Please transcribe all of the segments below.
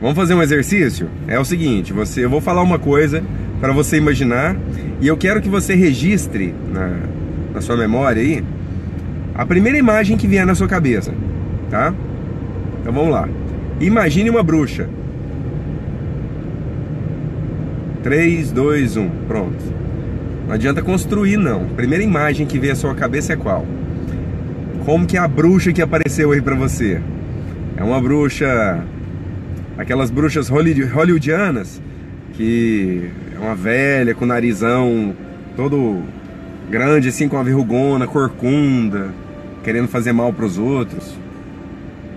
Vamos fazer um exercício? É o seguinte, você, eu vou falar uma coisa para você imaginar e eu quero que você registre na, na sua memória aí a primeira imagem que vier na sua cabeça, tá? Então vamos lá. Imagine uma bruxa. 3, 2, 1, pronto. Não adianta construir não. Primeira imagem que vem à sua cabeça é qual? Como que é a bruxa que apareceu aí para você? É uma bruxa aquelas bruxas hollywoodianas que é uma velha com narizão todo grande assim com uma verrugona, corcunda, querendo fazer mal para os outros,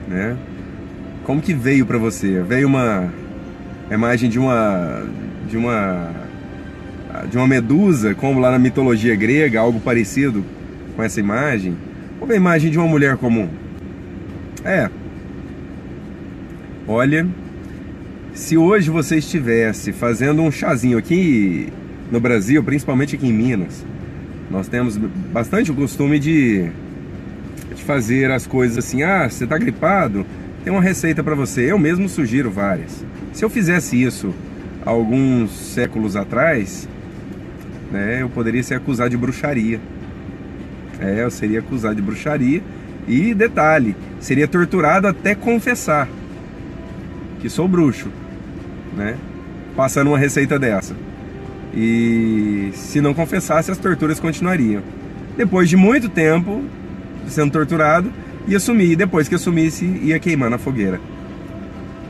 né? Como que veio para você? Veio uma imagem de uma de uma de uma medusa, como lá na mitologia grega, algo parecido com essa imagem? Ou a imagem de uma mulher comum? É. Olha, se hoje você estivesse fazendo um chazinho aqui no Brasil, principalmente aqui em Minas, nós temos bastante o costume de fazer as coisas assim, ah, você está gripado? Tem uma receita para você. Eu mesmo sugiro várias. Se eu fizesse isso alguns séculos atrás, né, eu poderia ser acusado de bruxaria. É, eu seria acusado de bruxaria e detalhe, seria torturado até confessar que sou bruxo, né? Passando uma receita dessa. E se não confessasse, as torturas continuariam. Depois de muito tempo, sendo torturado, ia sumir. E depois que assumisse, ia queimar na fogueira.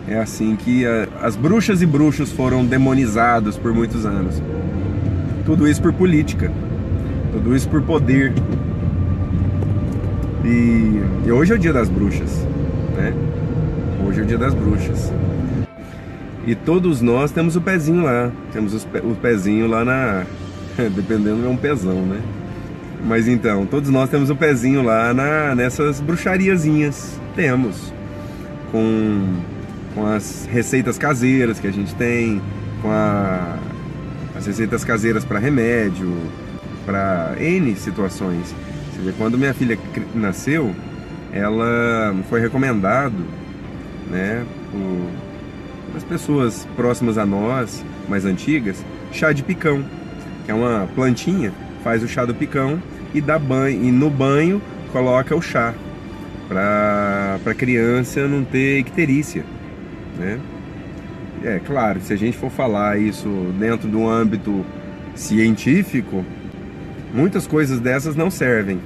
É assim que a, as bruxas e bruxos foram demonizados por muitos anos. Tudo isso por política. Tudo isso por poder. E, e hoje é o dia das bruxas, né? Hoje é o dia das bruxas. E todos nós temos o pezinho lá. Temos o pezinho lá na. Dependendo, é um pezão, né? Mas então, todos nós temos o pezinho lá na, nessas bruxariazinhas. Temos. Com, com as receitas caseiras que a gente tem, com a, as receitas caseiras para remédio, para N situações. Você vê, quando minha filha nasceu, ela foi recomendado, né, por as pessoas próximas a nós, mais antigas, chá de picão, que é uma plantinha faz o chá do picão e dá banho e no banho coloca o chá para a criança não ter icterícia, né? É claro, se a gente for falar isso dentro do âmbito científico, muitas coisas dessas não servem.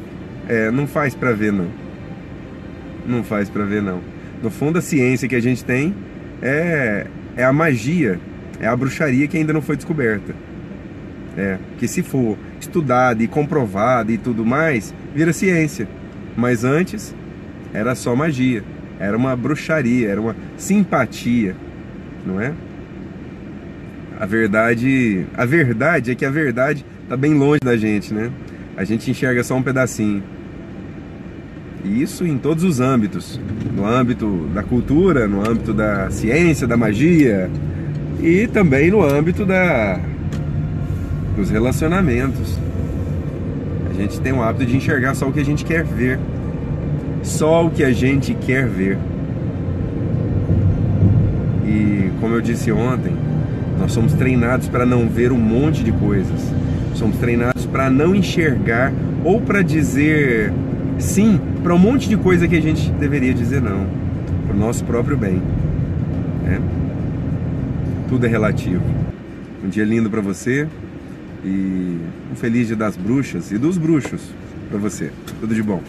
É, não faz para ver não. Não faz para ver não. No fundo a ciência que a gente tem é é a magia, é a bruxaria que ainda não foi descoberta. É, que se for estudado e comprovado e tudo mais, vira ciência. Mas antes era só magia, era uma bruxaria, era uma simpatia, não é? A verdade, a verdade é que a verdade está bem longe da gente, né? A gente enxerga só um pedacinho. E isso em todos os âmbitos, no âmbito da cultura, no âmbito da ciência, da magia e também no âmbito da dos relacionamentos. A gente tem o hábito de enxergar só o que a gente quer ver. Só o que a gente quer ver. E como eu disse ontem, nós somos treinados para não ver um monte de coisas. Somos treinados para não enxergar ou para dizer sim para um monte de coisa que a gente deveria dizer não, para o nosso próprio bem. Né? Tudo é relativo. Um dia lindo para você. E um feliz dia das bruxas e dos bruxos para você. Tudo de bom.